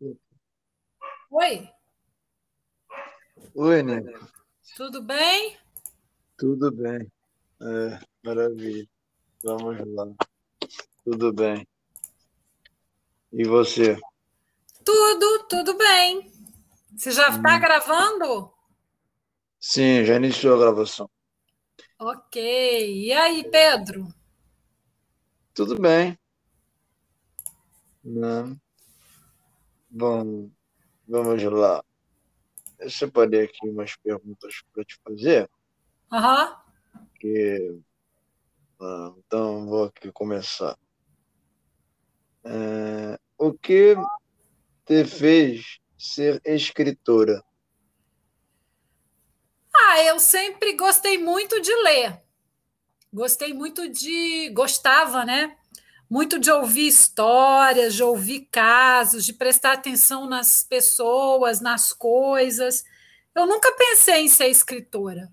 Oi. Oi, né? Tudo bem? Tudo bem. É, maravilha. Vamos lá. Tudo bem. E você? Tudo, tudo bem. Você já está hum. gravando? Sim, já iniciou a gravação. Ok. E aí, Pedro? Tudo bem. Não. Bom, vamos lá. Eu separei aqui umas perguntas para te fazer. Aham. Uhum. Que, ah, então, vou aqui começar. É, o que te fez ser escritora? Ah, eu sempre gostei muito de ler. Gostei muito de. Gostava, né? Muito de ouvir histórias, de ouvir casos, de prestar atenção nas pessoas, nas coisas. Eu nunca pensei em ser escritora,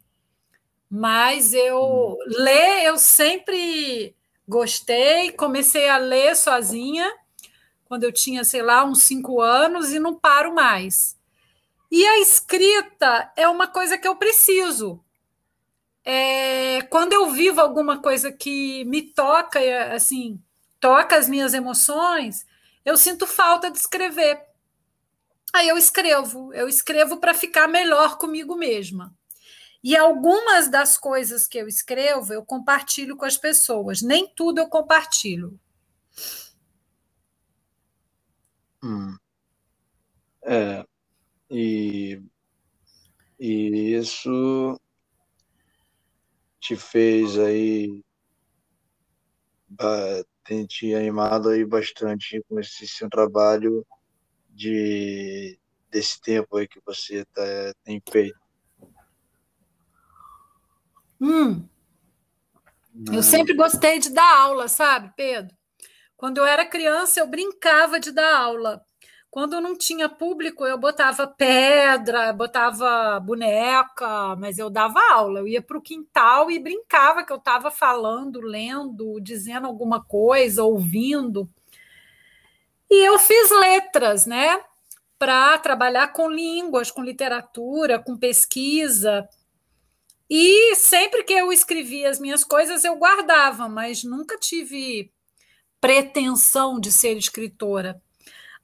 mas eu hum. ler eu sempre gostei. Comecei a ler sozinha quando eu tinha, sei lá, uns cinco anos e não paro mais. E a escrita é uma coisa que eu preciso. É, quando eu vivo alguma coisa que me toca, assim, toca as minhas emoções, eu sinto falta de escrever. Aí eu escrevo, eu escrevo para ficar melhor comigo mesma. E algumas das coisas que eu escrevo, eu compartilho com as pessoas. Nem tudo eu compartilho. Hum. É, e, e isso te fez aí tem te animado aí bastante com esse seu trabalho de desse tempo aí que você tá, tem feito. Hum. Eu sempre gostei de dar aula, sabe, Pedro? Quando eu era criança, eu brincava de dar aula. Quando não tinha público, eu botava pedra, botava boneca, mas eu dava aula. Eu ia para o quintal e brincava que eu estava falando, lendo, dizendo alguma coisa, ouvindo. E eu fiz letras, né? Para trabalhar com línguas, com literatura, com pesquisa. E sempre que eu escrevia as minhas coisas, eu guardava, mas nunca tive pretensão de ser escritora.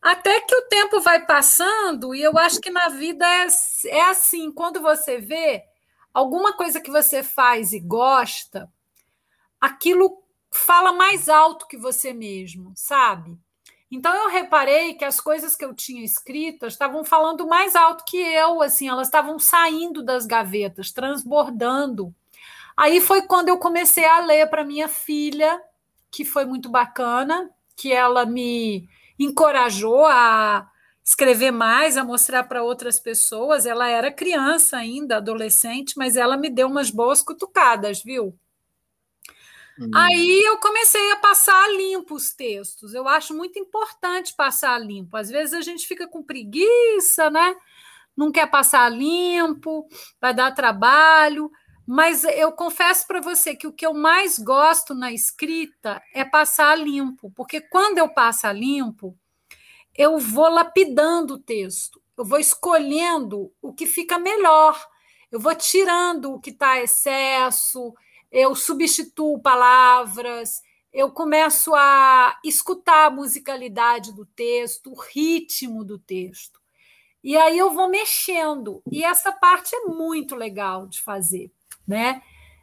Até que o tempo vai passando, e eu acho que na vida é, é assim: quando você vê alguma coisa que você faz e gosta, aquilo fala mais alto que você mesmo, sabe? Então eu reparei que as coisas que eu tinha escritas estavam falando mais alto que eu, assim, elas estavam saindo das gavetas, transbordando. Aí foi quando eu comecei a ler para minha filha, que foi muito bacana, que ela me encorajou a escrever mais, a mostrar para outras pessoas. Ela era criança ainda, adolescente, mas ela me deu umas boas cutucadas, viu? Hum. Aí eu comecei a passar limpo os textos. Eu acho muito importante passar limpo. Às vezes a gente fica com preguiça, né? Não quer passar limpo, vai dar trabalho. Mas eu confesso para você que o que eu mais gosto na escrita é passar limpo, porque quando eu passo a limpo, eu vou lapidando o texto, eu vou escolhendo o que fica melhor, eu vou tirando o que está excesso, eu substituo palavras, eu começo a escutar a musicalidade do texto, o ritmo do texto. E aí eu vou mexendo. E essa parte é muito legal de fazer né?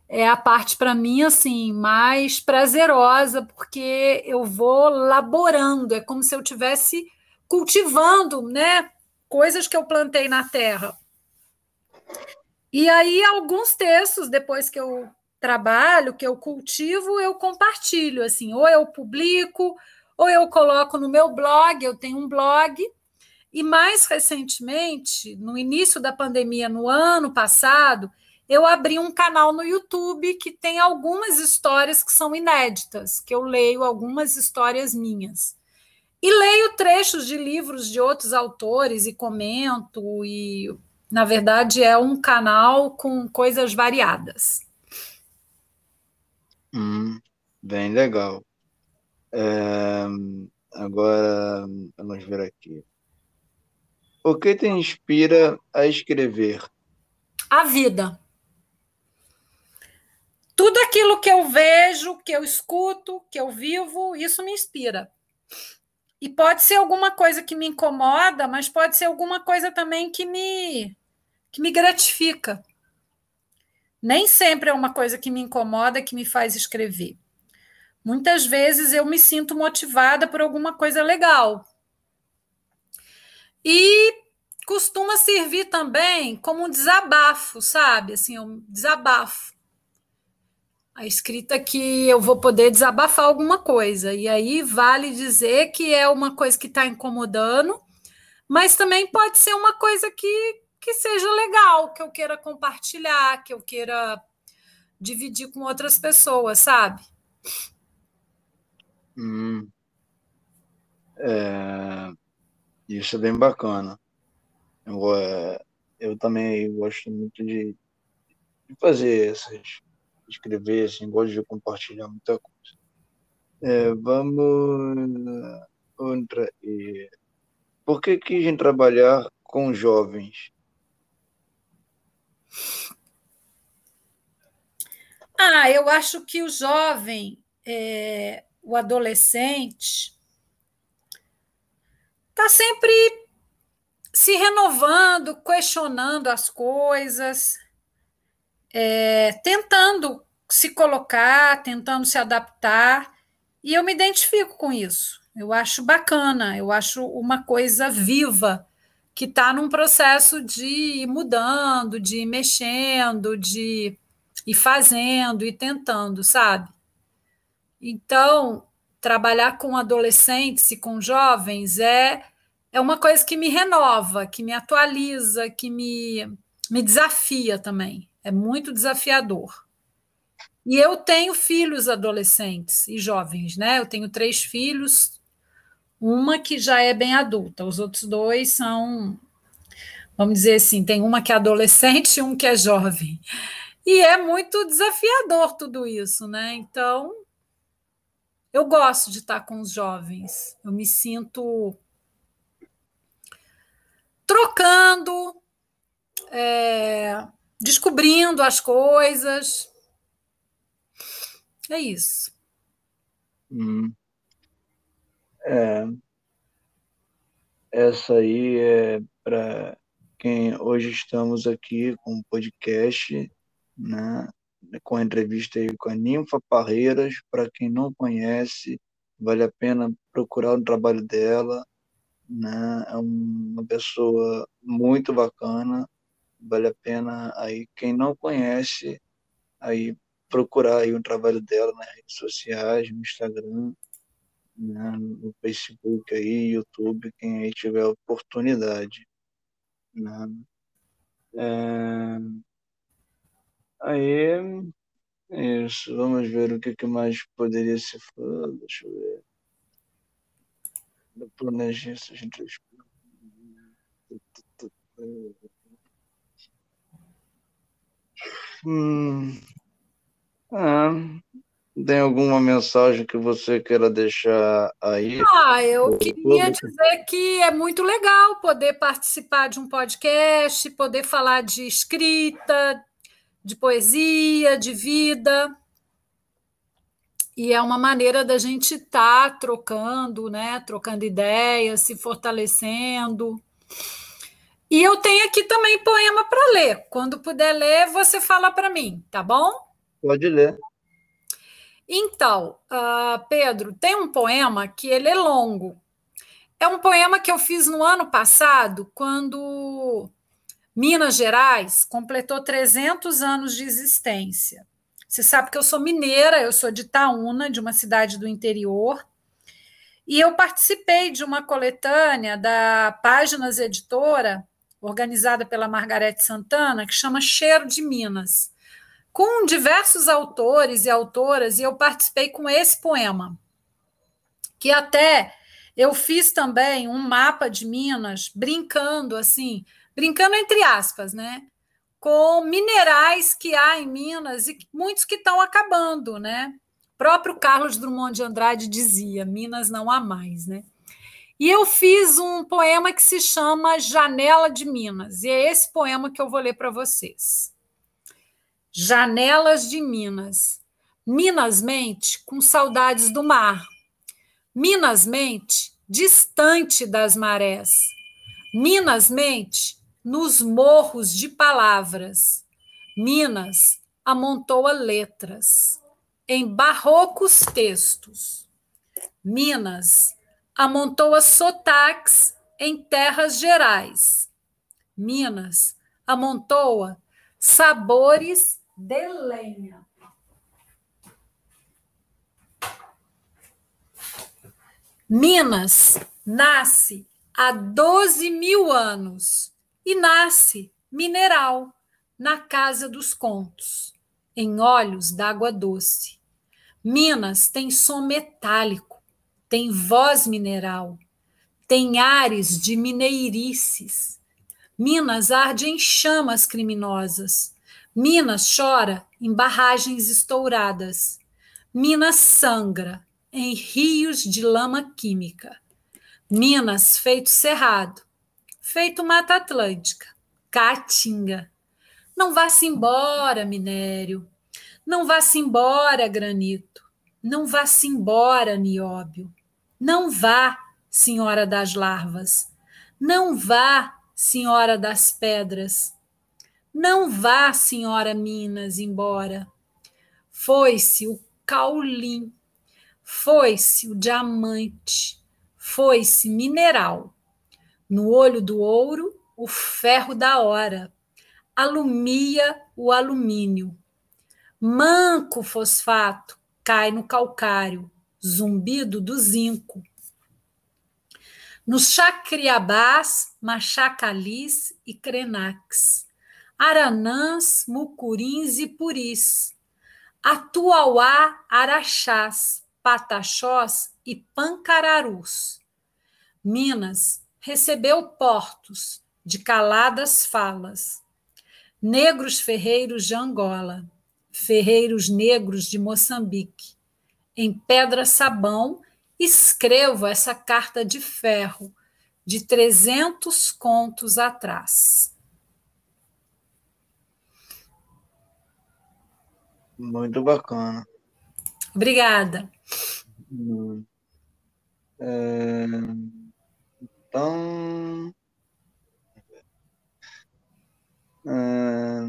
É a parte para mim assim mais prazerosa, porque eu vou laborando, é como se eu tivesse cultivando, né, coisas que eu plantei na terra. E aí alguns textos depois que eu trabalho, que eu cultivo, eu compartilho assim, ou eu publico, ou eu coloco no meu blog, eu tenho um blog, e mais recentemente, no início da pandemia, no ano passado, eu abri um canal no YouTube que tem algumas histórias que são inéditas, que eu leio algumas histórias minhas. E leio trechos de livros de outros autores e comento, e na verdade é um canal com coisas variadas. Hum, bem legal. É, agora, vamos ver aqui. O que te inspira a escrever? A vida. Tudo aquilo que eu vejo, que eu escuto, que eu vivo, isso me inspira. E pode ser alguma coisa que me incomoda, mas pode ser alguma coisa também que me que me gratifica. Nem sempre é uma coisa que me incomoda que me faz escrever. Muitas vezes eu me sinto motivada por alguma coisa legal. E costuma servir também como um desabafo, sabe? Assim, um desabafo. A escrita que eu vou poder desabafar alguma coisa. E aí vale dizer que é uma coisa que está incomodando, mas também pode ser uma coisa que, que seja legal, que eu queira compartilhar, que eu queira dividir com outras pessoas, sabe? Hum. É, isso é bem bacana. Eu, é, eu também gosto muito de, de fazer essas, escrever, assim, gosto de compartilhar muita coisa. É, vamos outra. E, por que quis trabalhar com jovens? Ah, eu acho que o jovem é, o adolescente está sempre se renovando, questionando as coisas, é, tentando se colocar, tentando se adaptar, e eu me identifico com isso. Eu acho bacana, eu acho uma coisa viva que está num processo de ir mudando, de ir mexendo, de ir fazendo e tentando, sabe? Então, trabalhar com adolescentes e com jovens é, é uma coisa que me renova, que me atualiza, que me, me desafia também. É muito desafiador. E eu tenho filhos adolescentes e jovens, né? Eu tenho três filhos, uma que já é bem adulta, os outros dois são, vamos dizer assim, tem uma que é adolescente e um que é jovem. E é muito desafiador tudo isso, né? Então, eu gosto de estar com os jovens, eu me sinto trocando, é, descobrindo as coisas. É isso. Hum. É, essa aí é para quem hoje estamos aqui com o podcast, né? com a entrevista aí com a Ninfa Parreiras. Para quem não conhece, vale a pena procurar o trabalho dela. Né? É uma pessoa muito bacana, vale a pena aí quem não conhece aí procurar aí o trabalho dela nas redes sociais, no Instagram, né? no Facebook aí, YouTube, quem aí tiver oportunidade. Né? É... Aí, isso, vamos ver o que, que mais poderia ser falado. Deixa eu ver. Eu planejei essas três Hum. Ah, tem alguma mensagem que você queira deixar aí? Ah, eu queria dizer que é muito legal poder participar de um podcast, poder falar de escrita, de poesia, de vida. E é uma maneira da gente estar tá trocando, né? Trocando ideias, se fortalecendo. E eu tenho aqui também poema para ler. Quando puder ler, você fala para mim, tá bom? Pode ler. Então, uh, Pedro, tem um poema que ele é longo. É um poema que eu fiz no ano passado, quando Minas Gerais completou 300 anos de existência. Você sabe que eu sou mineira, eu sou de Itaúna, de uma cidade do interior, e eu participei de uma coletânea da Páginas Editora, organizada pela Margarete Santana, que chama Cheiro de Minas, com diversos autores e autoras, e eu participei com esse poema, que até eu fiz também um mapa de Minas, brincando assim, brincando entre aspas, né? Com minerais que há em Minas e muitos que estão acabando, né? O próprio Carlos Drummond de Andrade dizia: Minas não há mais, né? E eu fiz um poema que se chama Janela de Minas, e é esse poema que eu vou ler para vocês. Janelas de Minas. Minas mente com saudades do mar. Minas mente distante das marés. Minas mente nos morros de palavras. Minas amontoa letras em barrocos textos. Minas amontoa sotaques em terras gerais. Minas amontoa sabores de lenha. Minas nasce há 12 mil anos e nasce mineral na Casa dos Contos, em olhos d'água doce. Minas tem som metálico, tem voz mineral, tem ares de mineirices. Minas arde em chamas criminosas. Minas chora em barragens estouradas. Minas sangra em rios de lama química. Minas feito cerrado, feito Mata Atlântica, Caatinga. Não vá-se embora, minério. Não vá-se embora, granito. Não vá-se embora, nióbio. Não vá, senhora das larvas. Não vá, senhora das pedras. Não vá, senhora Minas, embora. Foi-se o caulim foi-se o diamante, foi-se mineral. No olho do ouro, o ferro da hora, alumia o alumínio. Manco fosfato cai no calcário, zumbido do zinco. Nos chacriabás, machacalis e crenaques, aranãs, mucurins e puris, atuauá, araxás, pataxós e pancararus. Minas recebeu portos de caladas falas, negros ferreiros de Angola, ferreiros negros de Moçambique. Em pedra sabão, escrevo essa carta de ferro de 300 contos atrás. Muito bacana. Obrigada. Hum. É, então, é,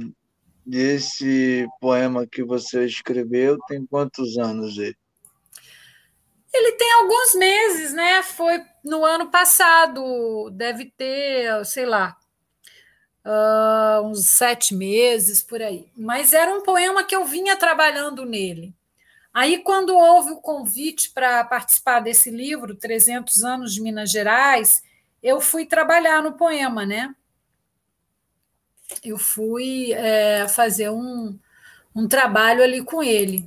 esse poema que você escreveu tem quantos anos ele? Ele tem alguns meses, né? Foi no ano passado, deve ter, sei lá, uh, uns sete meses por aí. Mas era um poema que eu vinha trabalhando nele. Aí, quando houve o convite para participar desse livro, 300 anos de Minas Gerais, eu fui trabalhar no poema, né? Eu fui é, fazer um, um trabalho ali com ele.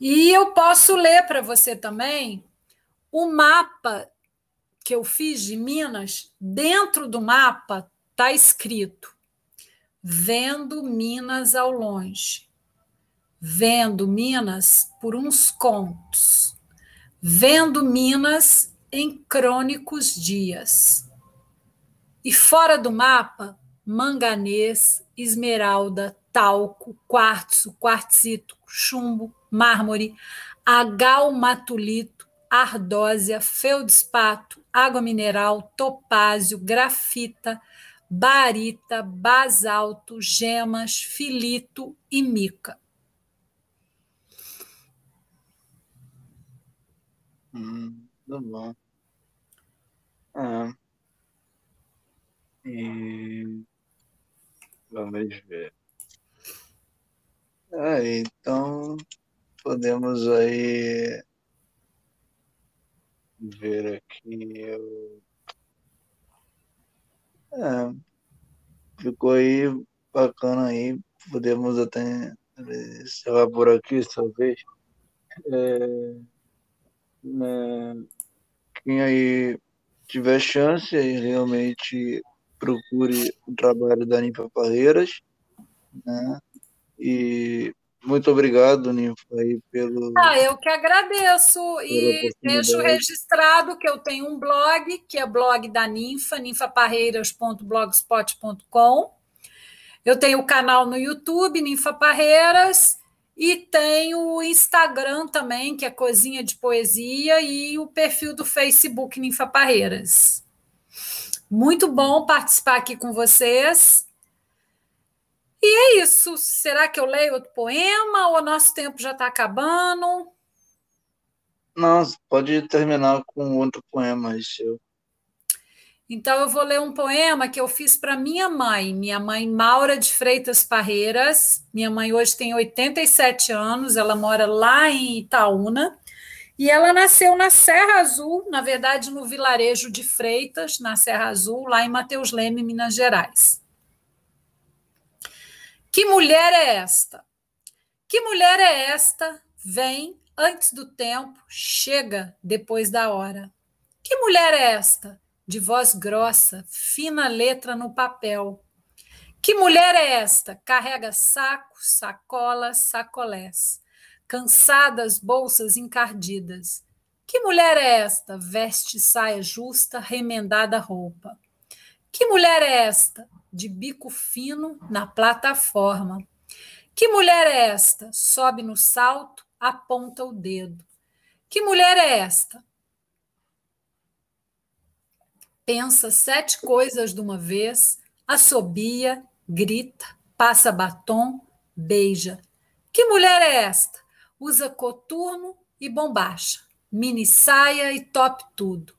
E eu posso ler para você também o mapa que eu fiz de Minas. Dentro do mapa está escrito: Vendo Minas ao longe vendo Minas por uns contos, vendo Minas em crônicos dias. E fora do mapa, manganês, esmeralda, talco, quartzo, quartzito, chumbo, mármore, agalmatulito, ardósia, feldespato, água mineral, topázio, grafita, barita, basalto, gemas, filito e mica. Hum, tá bom. Ah. E vamos ver. Ah, então podemos aí ver aqui. o- É, ficou aí bacana aí. Podemos até encerrar por aqui, talvez. É, né, quem aí tiver chance, aí realmente procure o trabalho da Limpa Parreiras, né? E muito obrigado, Ninfa, aí pelo. Ah, eu que agradeço e deixo registrado que eu tenho um blog, que é blog da Ninfa, ninfaparreiras.blogspot.com. Eu tenho o canal no YouTube, Ninfa Parreiras, e tenho o Instagram também, que é Cozinha de Poesia, e o perfil do Facebook Ninfa Parreiras. Muito bom participar aqui com vocês. E é isso. Será que eu leio outro poema ou nosso tempo já está acabando? Não, pode terminar com outro poema seu. Então eu vou ler um poema que eu fiz para minha mãe, minha mãe Maura de Freitas Parreiras. Minha mãe hoje tem 87 anos, ela mora lá em Itaúna. E ela nasceu na Serra Azul, na verdade no vilarejo de Freitas, na Serra Azul, lá em Mateus Leme, Minas Gerais. Que mulher é esta? Que mulher é esta? Vem antes do tempo, chega depois da hora. Que mulher é esta? De voz grossa, fina letra no papel. Que mulher é esta? Carrega sacos, sacolas, sacolés, cansadas bolsas encardidas. Que mulher é esta? Veste saia justa, remendada roupa. Que mulher é esta? De bico fino na plataforma. Que mulher é esta? Sobe no salto, aponta o dedo. Que mulher é esta? Pensa sete coisas de uma vez, assobia, grita, passa batom, beija. Que mulher é esta? Usa coturno e bombacha, mini saia e top tudo.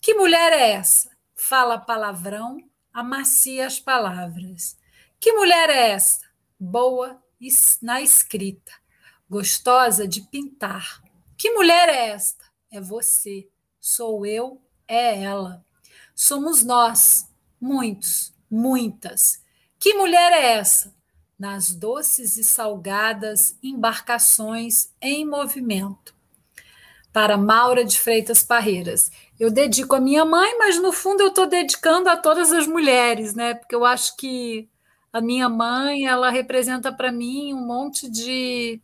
Que mulher é essa? Fala palavrão, amacia as palavras. Que mulher é essa? Boa na escrita, gostosa de pintar. Que mulher é esta? É você, sou eu, é ela. Somos nós, muitos, muitas. Que mulher é essa? Nas doces e salgadas embarcações em movimento. Para Maura de Freitas Parreiras eu dedico à minha mãe, mas no fundo eu estou dedicando a todas as mulheres, né? Porque eu acho que a minha mãe ela representa para mim um monte de,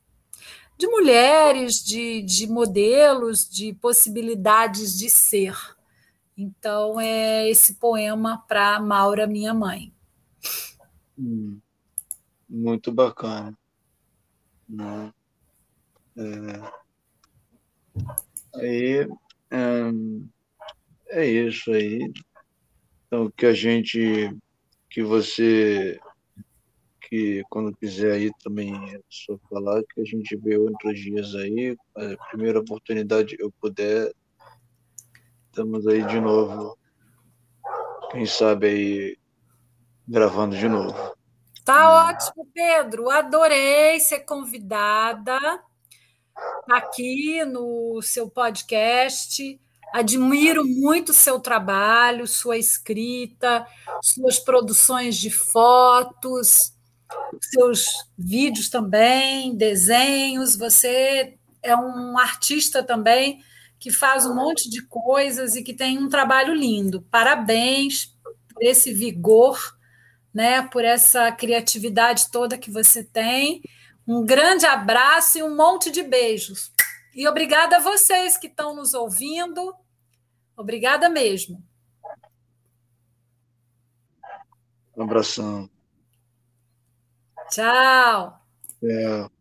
de mulheres, de, de modelos, de possibilidades de ser. Então é esse poema para Maura, minha mãe. Hum, muito bacana. Né? É, aí, é isso aí. Então, que a gente, que você, que quando quiser aí também é só falar, que a gente vê outros dias aí, a primeira oportunidade eu puder, estamos aí de novo. Quem sabe aí gravando de novo. Tá ótimo, Pedro. Adorei ser convidada aqui no seu podcast. Admiro muito seu trabalho, sua escrita, suas produções de fotos, seus vídeos também, desenhos. Você é um artista também que faz um monte de coisas e que tem um trabalho lindo. Parabéns por esse vigor, né, por essa criatividade toda que você tem. Um grande abraço e um monte de beijos. E obrigada a vocês que estão nos ouvindo. Obrigada mesmo. Um abração. Tchau. Tchau.